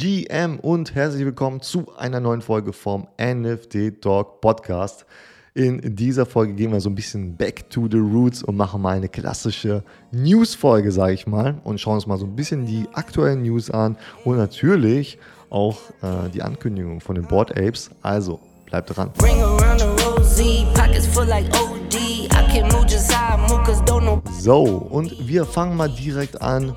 GM und herzlich willkommen zu einer neuen Folge vom NFT Talk Podcast. In dieser Folge gehen wir so ein bisschen back to the roots und machen mal eine klassische News-Folge, sage ich mal, und schauen uns mal so ein bisschen die aktuellen News an und natürlich auch äh, die Ankündigung von den Board Apes. Also bleibt dran. So, und wir fangen mal direkt an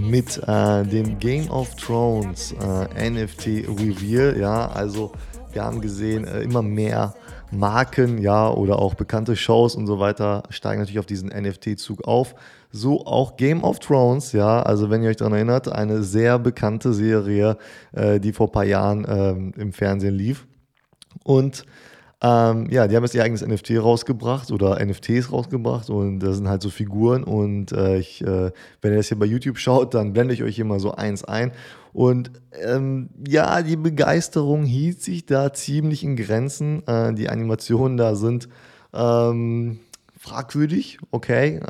mit äh, dem Game of Thrones äh, NFT Reveal. Ja, also wir haben gesehen, äh, immer mehr Marken, ja, oder auch bekannte Shows und so weiter steigen natürlich auf diesen NFT-Zug auf. So auch Game of Thrones, ja, also wenn ihr euch daran erinnert, eine sehr bekannte Serie, äh, die vor ein paar Jahren ähm, im Fernsehen lief. Und ähm, ja, die haben jetzt ihr eigenes NFT rausgebracht oder NFTs rausgebracht und da sind halt so Figuren und äh, ich, äh, wenn ihr das hier bei YouTube schaut, dann blende ich euch hier mal so eins ein und ähm, ja, die Begeisterung hielt sich da ziemlich in Grenzen. Äh, die Animationen da sind ähm, fragwürdig, okay.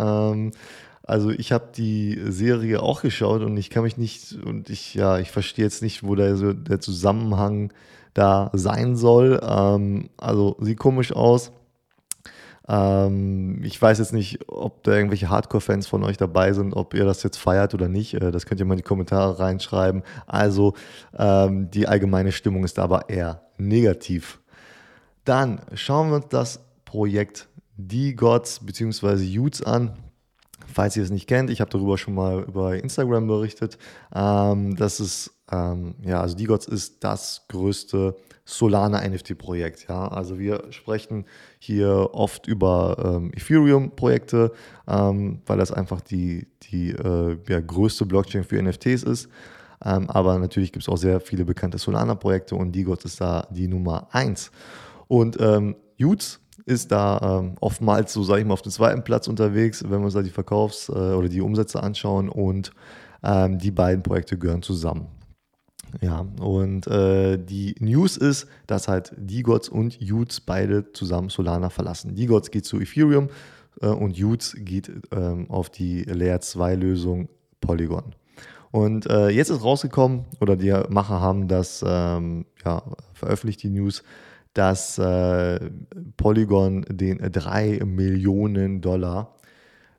Also ich habe die Serie auch geschaut und ich kann mich nicht und ich ja, ich verstehe jetzt nicht, wo der, der Zusammenhang da sein soll. Ähm, also sieht komisch aus. Ähm, ich weiß jetzt nicht, ob da irgendwelche Hardcore-Fans von euch dabei sind, ob ihr das jetzt feiert oder nicht. Äh, das könnt ihr mal in die Kommentare reinschreiben. Also ähm, die allgemeine Stimmung ist aber eher negativ. Dann schauen wir uns das Projekt D-Gods bzw. Utes an. Falls ihr es nicht kennt, ich habe darüber schon mal über Instagram berichtet. Ähm, das ist, ähm, ja, also D-Gods ist das größte Solana NFT-Projekt. Ja? Also wir sprechen hier oft über ähm, Ethereum-Projekte, ähm, weil das einfach die, die äh, ja, größte Blockchain für NFTs ist. Ähm, aber natürlich gibt es auch sehr viele bekannte Solana-Projekte und D-Gods ist da die Nummer eins. Und ähm, Utes ist da ähm, oftmals, so sage ich mal, auf dem zweiten Platz unterwegs, wenn wir uns da die Verkaufs- äh, oder die Umsätze anschauen und ähm, die beiden Projekte gehören zusammen. Ja, und äh, die News ist, dass halt D-Gods und Utes beide zusammen Solana verlassen. D-Gods geht zu Ethereum äh, und Utes geht ähm, auf die Layer 2 Lösung Polygon. Und äh, jetzt ist rausgekommen, oder die Macher haben das ähm, ja, veröffentlicht, die News, dass äh, Polygon den 3 Millionen Dollar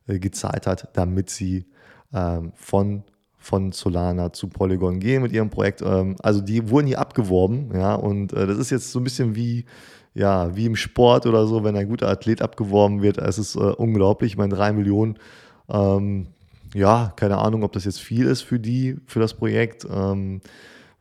äh, gezahlt hat, damit sie ähm, von, von Solana zu Polygon gehen mit ihrem Projekt. Ähm, also die wurden hier abgeworben, ja, und äh, das ist jetzt so ein bisschen wie, ja, wie im Sport oder so, wenn ein guter Athlet abgeworben wird. Es ist äh, unglaublich. Ich meine, 3 Millionen, ähm, ja, keine Ahnung, ob das jetzt viel ist für die, für das Projekt. Ähm,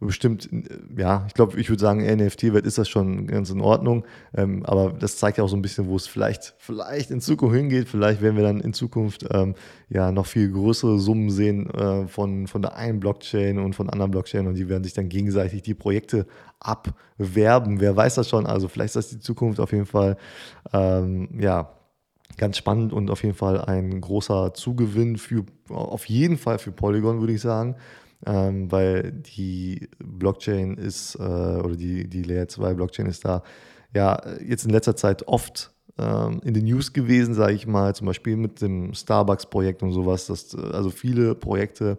bestimmt, ja, ich glaube, ich würde sagen, NFT-Wert ist das schon ganz in Ordnung. Ähm, aber das zeigt ja auch so ein bisschen, wo es vielleicht, vielleicht in Zukunft hingeht. Vielleicht werden wir dann in Zukunft ähm, ja noch viel größere Summen sehen äh, von, von der einen Blockchain und von anderen Blockchain und die werden sich dann gegenseitig die Projekte abwerben. Wer weiß das schon? Also vielleicht ist das die Zukunft auf jeden Fall. Ähm, ja, ganz spannend und auf jeden Fall ein großer Zugewinn für, auf jeden Fall für Polygon, würde ich sagen ähm, weil die Blockchain ist, äh, oder die, die Layer 2 Blockchain ist da ja jetzt in letzter Zeit oft ähm, in den News gewesen, sage ich mal, zum Beispiel mit dem Starbucks-Projekt und sowas. Dass, also viele Projekte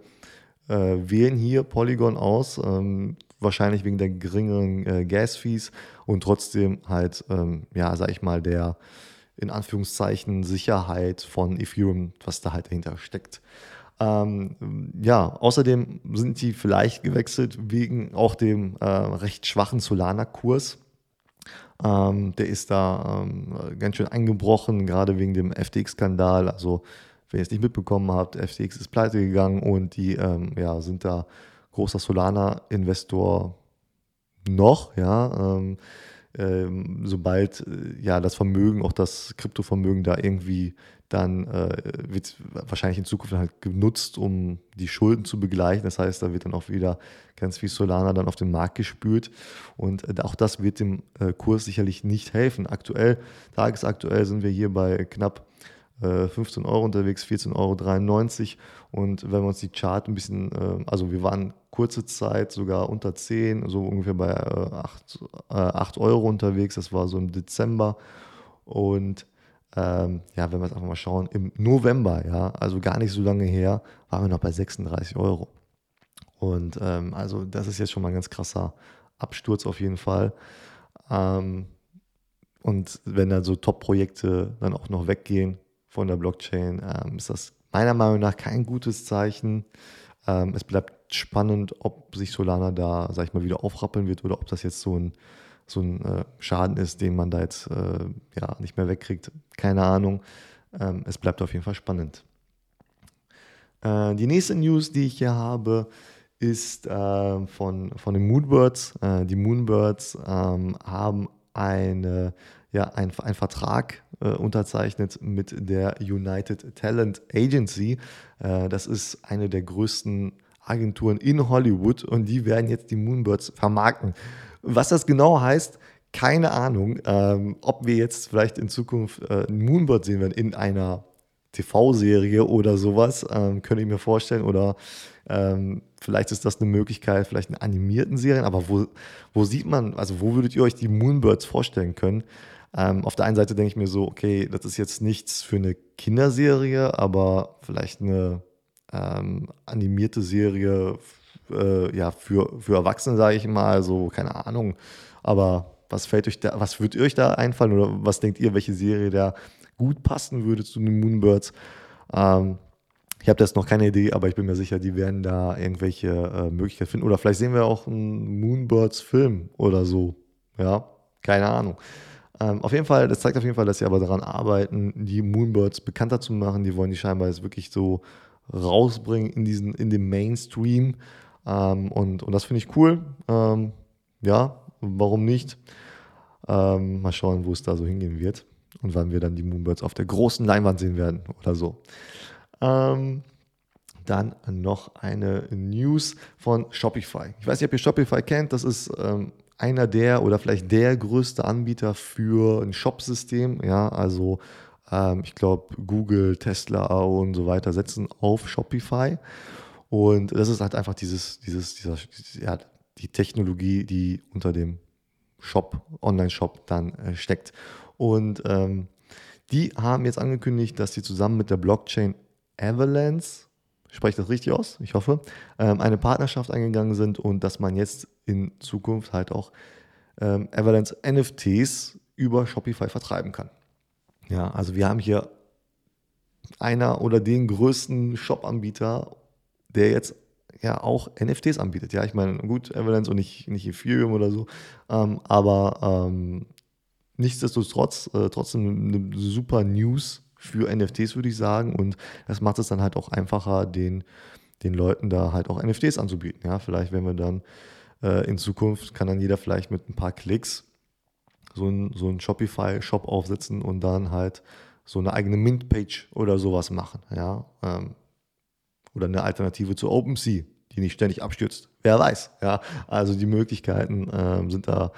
äh, wählen hier Polygon aus, ähm, wahrscheinlich wegen der geringeren äh, Gas-Fees und trotzdem halt, ähm, ja, sag ich mal, der in Anführungszeichen Sicherheit von Ethereum, was da halt dahinter steckt. Ähm, ja, außerdem sind die vielleicht gewechselt wegen auch dem äh, recht schwachen Solana-Kurs. Ähm, der ist da ähm, ganz schön eingebrochen, gerade wegen dem FTX-Skandal. Also, wenn ihr es nicht mitbekommen habt, FTX ist pleite gegangen und die ähm, ja, sind da großer Solana-Investor noch, ja. Ähm, sobald äh, ja das Vermögen, auch das Kryptovermögen da irgendwie dann äh, wird wahrscheinlich in Zukunft halt genutzt, um die Schulden zu begleichen. Das heißt, da wird dann auch wieder ganz viel Solana dann auf den Markt gespült. Und äh, auch das wird dem äh, Kurs sicherlich nicht helfen. Aktuell, tagesaktuell sind wir hier bei knapp 15 äh, Euro unterwegs, 14,93 Euro. Und wenn wir uns die Chart ein bisschen, äh, also wir waren kurze Zeit sogar unter 10, so ungefähr bei 8, 8 Euro unterwegs. Das war so im Dezember. Und ähm, ja, wenn wir es einfach mal schauen, im November, ja, also gar nicht so lange her, waren wir noch bei 36 Euro. Und ähm, also das ist jetzt schon mal ein ganz krasser Absturz auf jeden Fall. Ähm, und wenn dann so Top-Projekte dann auch noch weggehen von der Blockchain, ähm, ist das meiner Meinung nach kein gutes Zeichen. Ähm, es bleibt spannend, ob sich Solana da, sag ich mal, wieder aufrappeln wird oder ob das jetzt so ein, so ein äh, Schaden ist, den man da jetzt äh, ja, nicht mehr wegkriegt. Keine Ahnung. Ähm, es bleibt auf jeden Fall spannend. Äh, die nächste News, die ich hier habe, ist äh, von, von den Moonbirds. Äh, die Moonbirds ähm, haben eine, ja, ein, ein Vertrag unterzeichnet mit der United Talent Agency. Äh, das ist eine der größten Agenturen in Hollywood und die werden jetzt die Moonbirds vermarkten. Was das genau heißt, keine Ahnung. Ähm, ob wir jetzt vielleicht in Zukunft äh, Moonbird sehen werden in einer TV-Serie oder sowas, ähm, könnte ich mir vorstellen. Oder ähm, vielleicht ist das eine Möglichkeit, vielleicht in animierten Serien. Aber wo, wo sieht man, also wo würdet ihr euch die Moonbirds vorstellen können? Ähm, auf der einen Seite denke ich mir so, okay, das ist jetzt nichts für eine Kinderserie, aber vielleicht eine ähm, animierte Serie äh, ja, für, für Erwachsene, sage ich mal, so, keine Ahnung. Aber was fällt euch da, was würde euch da einfallen oder was denkt ihr, welche Serie da gut passen würde zu den Moonbirds? Ähm, ich habe jetzt noch keine Idee, aber ich bin mir sicher, die werden da irgendwelche äh, Möglichkeiten finden. Oder vielleicht sehen wir auch einen Moonbirds-Film oder so. Ja, keine Ahnung. Ähm, auf jeden Fall, das zeigt auf jeden Fall, dass sie aber daran arbeiten, die Moonbirds bekannter zu machen. Die wollen die scheinbar jetzt wirklich so rausbringen in diesen, in den Mainstream. Ähm, und, und das finde ich cool. Ähm, ja, warum nicht? Ähm, mal schauen, wo es da so hingehen wird und wann wir dann die Moonbirds auf der großen Leinwand sehen werden oder so. Ähm, dann noch eine News von Shopify. Ich weiß nicht, ob ihr Shopify kennt. Das ist ähm, einer der oder vielleicht der größte Anbieter für ein Shop-System. Ja, also ähm, ich glaube, Google, Tesla und so weiter setzen auf Shopify. Und das ist halt einfach dieses, dieses, dieser, ja, die Technologie, die unter dem Shop, Online-Shop dann äh, steckt. Und ähm, die haben jetzt angekündigt, dass sie zusammen mit der Blockchain Avalanche, spreche das richtig aus? Ich hoffe, ähm, eine Partnerschaft eingegangen sind und dass man jetzt in Zukunft halt auch ähm, Avalanche NFTs über Shopify vertreiben kann. Ja, also wir haben hier einer oder den größten Shop-Anbieter, der jetzt ja auch NFTs anbietet. Ja, ich meine, gut, Avalanche und nicht, nicht Ethereum oder so, ähm, aber ähm, nichtsdestotrotz äh, trotzdem eine super News für NFTs, würde ich sagen. Und das macht es dann halt auch einfacher, den, den Leuten da halt auch NFTs anzubieten. Ja, vielleicht, wenn wir dann äh, in Zukunft, kann dann jeder vielleicht mit ein paar Klicks so ein, so Shopify-Shop aufsetzen und dann halt so eine eigene Mint-Page oder sowas machen. Ja, ähm, oder eine Alternative zu OpenSea, die nicht ständig abstürzt. Wer weiß. Ja, also die Möglichkeiten ähm, sind da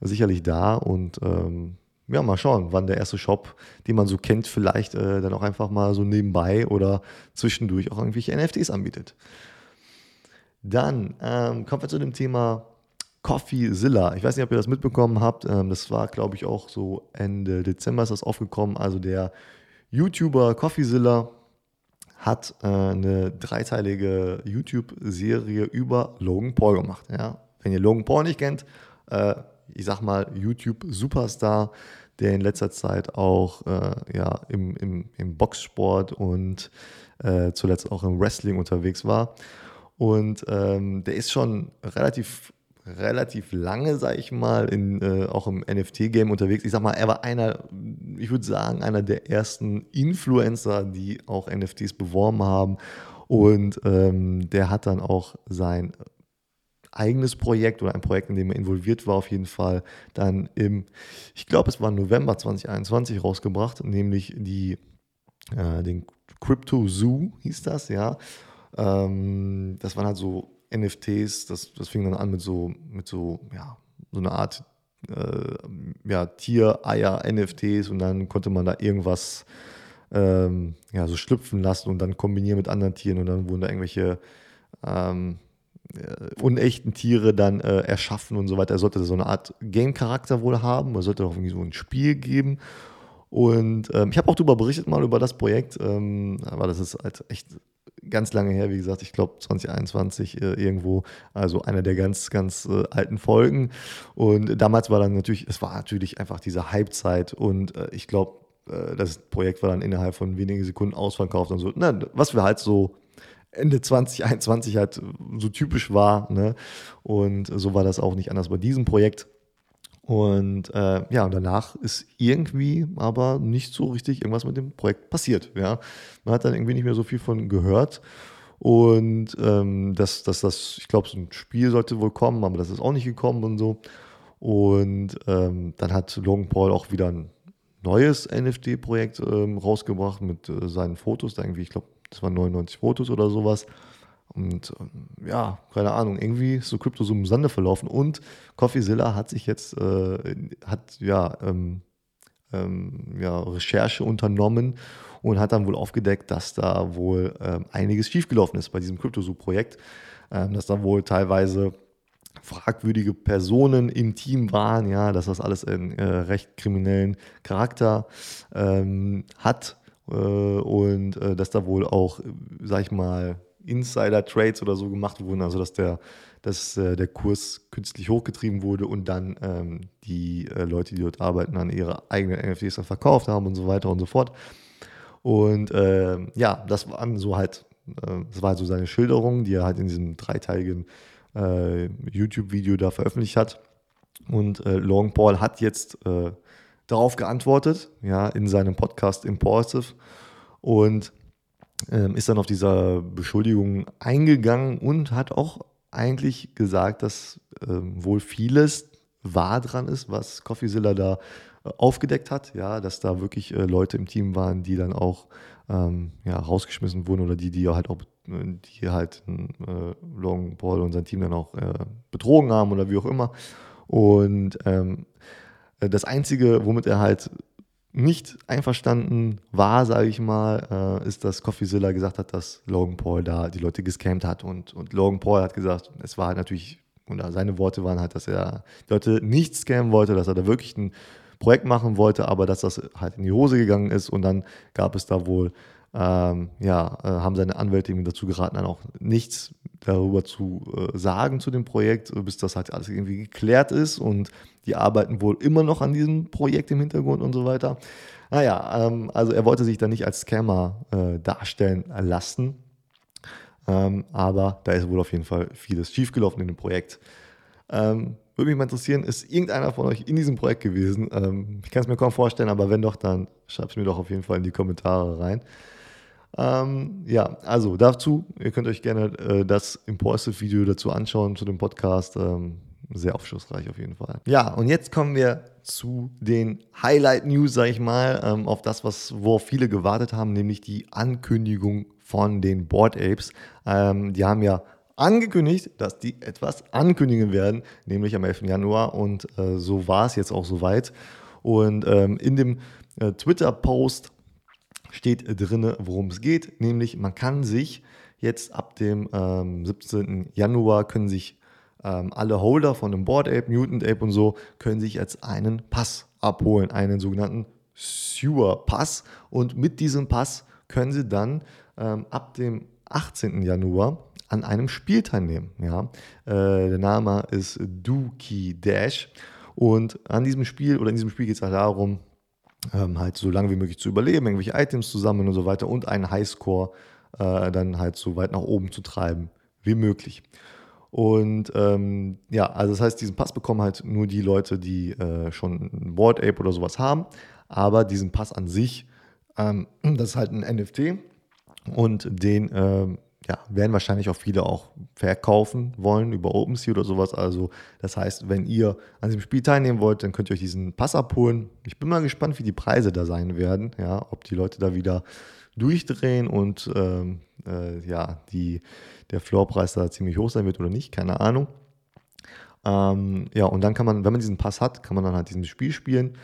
sicherlich da und ähm, ja, mal schauen, wann der erste Shop, den man so kennt, vielleicht äh, dann auch einfach mal so nebenbei oder zwischendurch auch irgendwelche NFTs anbietet. Dann ähm, kommen wir zu dem Thema CoffeeZilla. Ich weiß nicht, ob ihr das mitbekommen habt. Ähm, das war, glaube ich, auch so Ende Dezember ist das aufgekommen. Also der YouTuber CoffeeZilla hat äh, eine dreiteilige YouTube-Serie über Logan Paul gemacht. Ja? Wenn ihr Logan Paul nicht kennt, äh, ich sag mal, YouTube-Superstar, der in letzter Zeit auch äh, ja, im, im, im Boxsport und äh, zuletzt auch im Wrestling unterwegs war. Und ähm, der ist schon relativ relativ lange, sag ich mal, in, äh, auch im NFT-Game unterwegs. Ich sag mal, er war einer, ich würde sagen, einer der ersten Influencer, die auch NFTs beworben haben. Und ähm, der hat dann auch sein eigenes Projekt oder ein Projekt, in dem er involviert war, auf jeden Fall dann im, ich glaube, es war November 2021 rausgebracht, nämlich die, äh, den Crypto Zoo hieß das, ja. Ähm, das waren halt so NFTs, das, das fing dann an mit so, mit so, ja, so einer Art äh, ja, Tier-Eier-NFTs und dann konnte man da irgendwas ähm, ja, so schlüpfen lassen und dann kombinieren mit anderen Tieren und dann wurden da irgendwelche ähm, äh, unechten Tiere dann äh, erschaffen und so weiter. Er sollte so eine Art Game-Charakter wohl haben, er sollte auch irgendwie so ein Spiel geben. Und ähm, ich habe auch darüber berichtet mal über das Projekt, ähm, aber das ist halt echt ganz lange her, wie gesagt, ich glaube 2021 äh, irgendwo, also einer der ganz, ganz äh, alten Folgen. Und damals war dann natürlich, es war natürlich einfach diese Hypezeit und äh, ich glaube, äh, das Projekt war dann innerhalb von wenigen Sekunden ausverkauft und so. Na, was wir halt so Ende 2021 halt so typisch war. Ne? Und so war das auch nicht anders bei diesem Projekt. Und äh, ja, danach ist irgendwie aber nicht so richtig irgendwas mit dem Projekt passiert. Ja? Man hat dann irgendwie nicht mehr so viel von gehört. Und ähm, dass, dass das, ich glaube, so ein Spiel sollte wohl kommen, aber das ist auch nicht gekommen und so. Und ähm, dann hat Logan Paul auch wieder ein neues NFT-Projekt ähm, rausgebracht mit äh, seinen Fotos. Da irgendwie, ich glaube, das waren 99 Fotos oder sowas. Und ähm, ja, keine Ahnung, irgendwie ist so Krypto so im Sande verlaufen. Und CoffeeZilla hat sich jetzt, äh, hat ja, ähm, ähm, ja, Recherche unternommen und hat dann wohl aufgedeckt, dass da wohl ähm, einiges schiefgelaufen ist bei diesem CryptoZoo-Projekt. Ähm, dass da wohl teilweise fragwürdige Personen im Team waren, ja, dass das alles einen äh, recht kriminellen Charakter ähm, hat und äh, dass da wohl auch, sag ich mal, Insider-Trades oder so gemacht wurden, also dass der, dass äh, der Kurs künstlich hochgetrieben wurde und dann ähm, die äh, Leute, die dort arbeiten, dann ihre eigenen NFTs dann verkauft haben und so weiter und so fort. Und äh, ja, das war so halt, äh, das war so seine Schilderung, die er halt in diesem dreiteiligen äh, YouTube-Video da veröffentlicht hat. Und äh, Long Paul hat jetzt darauf geantwortet, ja, in seinem Podcast Impulsive und ähm, ist dann auf dieser Beschuldigung eingegangen und hat auch eigentlich gesagt, dass ähm, wohl vieles wahr dran ist, was CoffeeZilla da äh, aufgedeckt hat, ja, dass da wirklich äh, Leute im Team waren, die dann auch ähm, ja, rausgeschmissen wurden oder die, die halt auch die halt äh, Long Paul und sein Team dann auch äh, betrogen haben oder wie auch immer. Und ähm, äh, das Einzige, womit er halt nicht einverstanden war, sage ich mal, äh, ist, dass CoffeeZilla gesagt hat, dass Logan Paul da die Leute gescammt hat. Und, und Logan Paul hat gesagt, es war halt natürlich, oder seine Worte waren halt, dass er die Leute nicht scammen wollte, dass er da wirklich ein Projekt machen wollte, aber dass das halt in die Hose gegangen ist. Und dann gab es da wohl ähm, ja, äh, haben seine Anwälte ihm dazu geraten, dann auch nichts darüber zu äh, sagen zu dem Projekt, bis das halt alles irgendwie geklärt ist und die arbeiten wohl immer noch an diesem Projekt im Hintergrund und so weiter. Naja, ähm, also er wollte sich da nicht als Scammer äh, darstellen lassen, ähm, aber da ist wohl auf jeden Fall vieles schiefgelaufen in dem Projekt. Ähm, würde mich mal interessieren, ist irgendeiner von euch in diesem Projekt gewesen? Ich kann es mir kaum vorstellen, aber wenn doch, dann schreibt es mir doch auf jeden Fall in die Kommentare rein. Ähm, ja, also dazu, ihr könnt euch gerne äh, das Impulsive-Video dazu anschauen, zu dem Podcast. Ähm, sehr aufschlussreich auf jeden Fall. Ja, und jetzt kommen wir zu den Highlight-News, sag ich mal, ähm, auf das, was, worauf viele gewartet haben, nämlich die Ankündigung von den Board Apes. Ähm, die haben ja angekündigt, dass die etwas ankündigen werden, nämlich am 11. Januar. Und äh, so war es jetzt auch soweit. Und ähm, in dem äh, Twitter-Post steht drin, worum es geht, nämlich man kann sich jetzt ab dem ähm, 17. Januar können sich ähm, alle Holder von dem Board Ape, Mutant Ape und so, können sich jetzt einen Pass abholen, einen sogenannten Sewer Pass und mit diesem Pass können sie dann ähm, ab dem 18. Januar an einem Spiel teilnehmen. Ja? Äh, der Name ist Dookie Dash und an diesem Spiel oder in diesem Spiel geht es halt darum, ähm, halt so lange wie möglich zu überleben, irgendwelche Items zusammen und so weiter und einen Highscore äh, dann halt so weit nach oben zu treiben wie möglich. Und ähm, ja, also das heißt, diesen Pass bekommen halt nur die Leute, die äh, schon ein Board Ape oder sowas haben. Aber diesen Pass an sich, ähm, das ist halt ein NFT und den ähm, ja, werden wahrscheinlich auch viele auch verkaufen wollen über OpenSea oder sowas. Also das heißt, wenn ihr an diesem Spiel teilnehmen wollt, dann könnt ihr euch diesen Pass abholen. Ich bin mal gespannt, wie die Preise da sein werden. Ja, ob die Leute da wieder durchdrehen und ähm, äh, ja, die, der Floorpreis da ziemlich hoch sein wird oder nicht, keine Ahnung. Ähm, ja, und dann kann man, wenn man diesen Pass hat, kann man dann halt dieses Spiel spielen.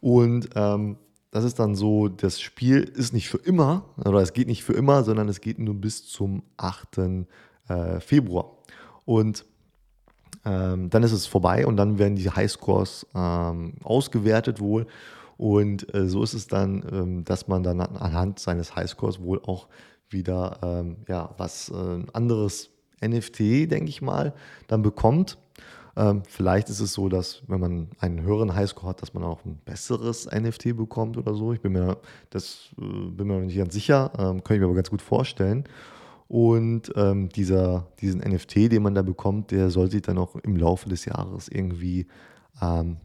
Und ähm, das ist dann so, das Spiel ist nicht für immer, oder es geht nicht für immer, sondern es geht nur bis zum 8. Äh, Februar. Und ähm, dann ist es vorbei und dann werden die Highscores ähm, ausgewertet wohl. Und äh, so ist es dann, ähm, dass man dann anhand seines Highscores wohl auch wieder ähm, ja, was äh, anderes NFT, denke ich mal, dann bekommt. Ähm, vielleicht ist es so, dass wenn man einen höheren Highscore hat, dass man auch ein besseres NFT bekommt oder so. Ich bin mir, das, äh, bin mir noch nicht ganz sicher, ähm, kann ich mir aber ganz gut vorstellen. Und ähm, dieser, diesen NFT, den man da bekommt, der soll sich dann auch im Laufe des Jahres irgendwie ähm,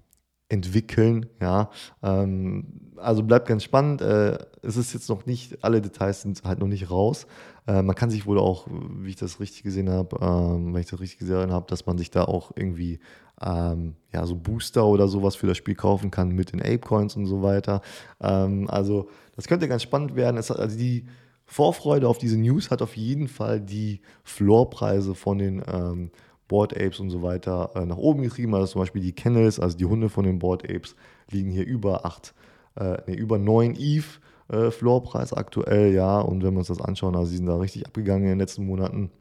entwickeln. Ja, ähm, also bleibt ganz spannend. Äh, es ist jetzt noch nicht, alle Details sind halt noch nicht raus. Äh, man kann sich wohl auch, wie ich das richtig gesehen habe, ähm, wenn ich das richtig gesehen habe, dass man sich da auch irgendwie ähm, ja, so Booster oder sowas für das Spiel kaufen kann mit den Ape-Coins und so weiter. Ähm, also das könnte ganz spannend werden. Es, also die Vorfreude auf diese News hat auf jeden Fall die Floorpreise von den ähm, Board Apes und so weiter äh, nach oben getrieben. Also zum Beispiel die Kennels, also die Hunde von den Board Apes, liegen hier über 8, äh, nee, über 9 ETH äh, Floorpreis aktuell, ja. Und wenn wir uns das anschauen, also sie sind da richtig abgegangen in den letzten Monaten.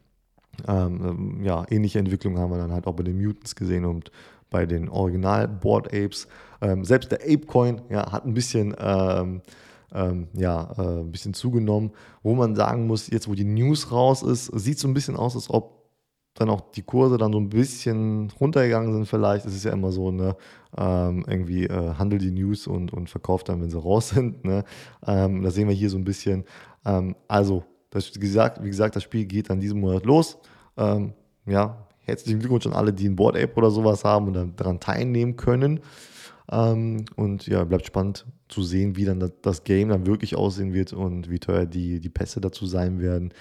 Ähm, ähm, ja, ähnliche Entwicklungen haben wir dann halt auch bei den Mutants gesehen und bei den Original Board Apes. Ähm, selbst der Ape Coin ja, hat ein bisschen ähm, ähm, ja, äh, ein bisschen zugenommen, wo man sagen muss, jetzt wo die News raus ist, sieht so ein bisschen aus, als ob dann auch die Kurse dann so ein bisschen runtergegangen sind vielleicht. Es ist ja immer so, ne, ähm, irgendwie äh, handelt die News und, und verkauft dann, wenn sie raus sind. Ne? Ähm, da sehen wir hier so ein bisschen. Ähm, also, das, wie, gesagt, wie gesagt, das Spiel geht dann diesen Monat los. Ähm, ja, herzlichen Glückwunsch an alle, die ein Board Ape oder sowas haben und dann daran teilnehmen können. Ähm, und ja, bleibt spannend zu sehen, wie dann das, das, Game dann wirklich aussehen wird und wie teuer die, die Pässe dazu sein werden.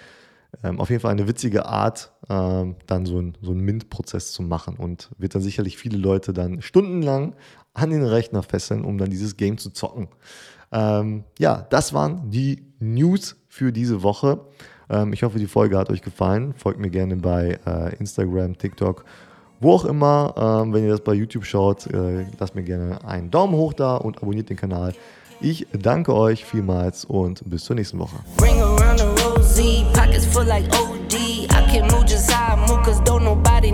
Ähm, auf jeden Fall eine witzige Art, ähm, dann so, ein, so einen Mint-Prozess zu machen und wird dann sicherlich viele Leute dann stundenlang an den Rechner fesseln, um dann dieses Game zu zocken. Ähm, ja, das waren die News für diese Woche. Ähm, ich hoffe, die Folge hat euch gefallen. Folgt mir gerne bei äh, Instagram, TikTok wo auch immer, ähm, wenn ihr das bei YouTube schaut, äh, lasst mir gerne einen Daumen hoch da und abonniert den Kanal. Ich danke euch vielmals und bis zur nächsten Woche. Pockets like OD. I can move just how I move, cause don't nobody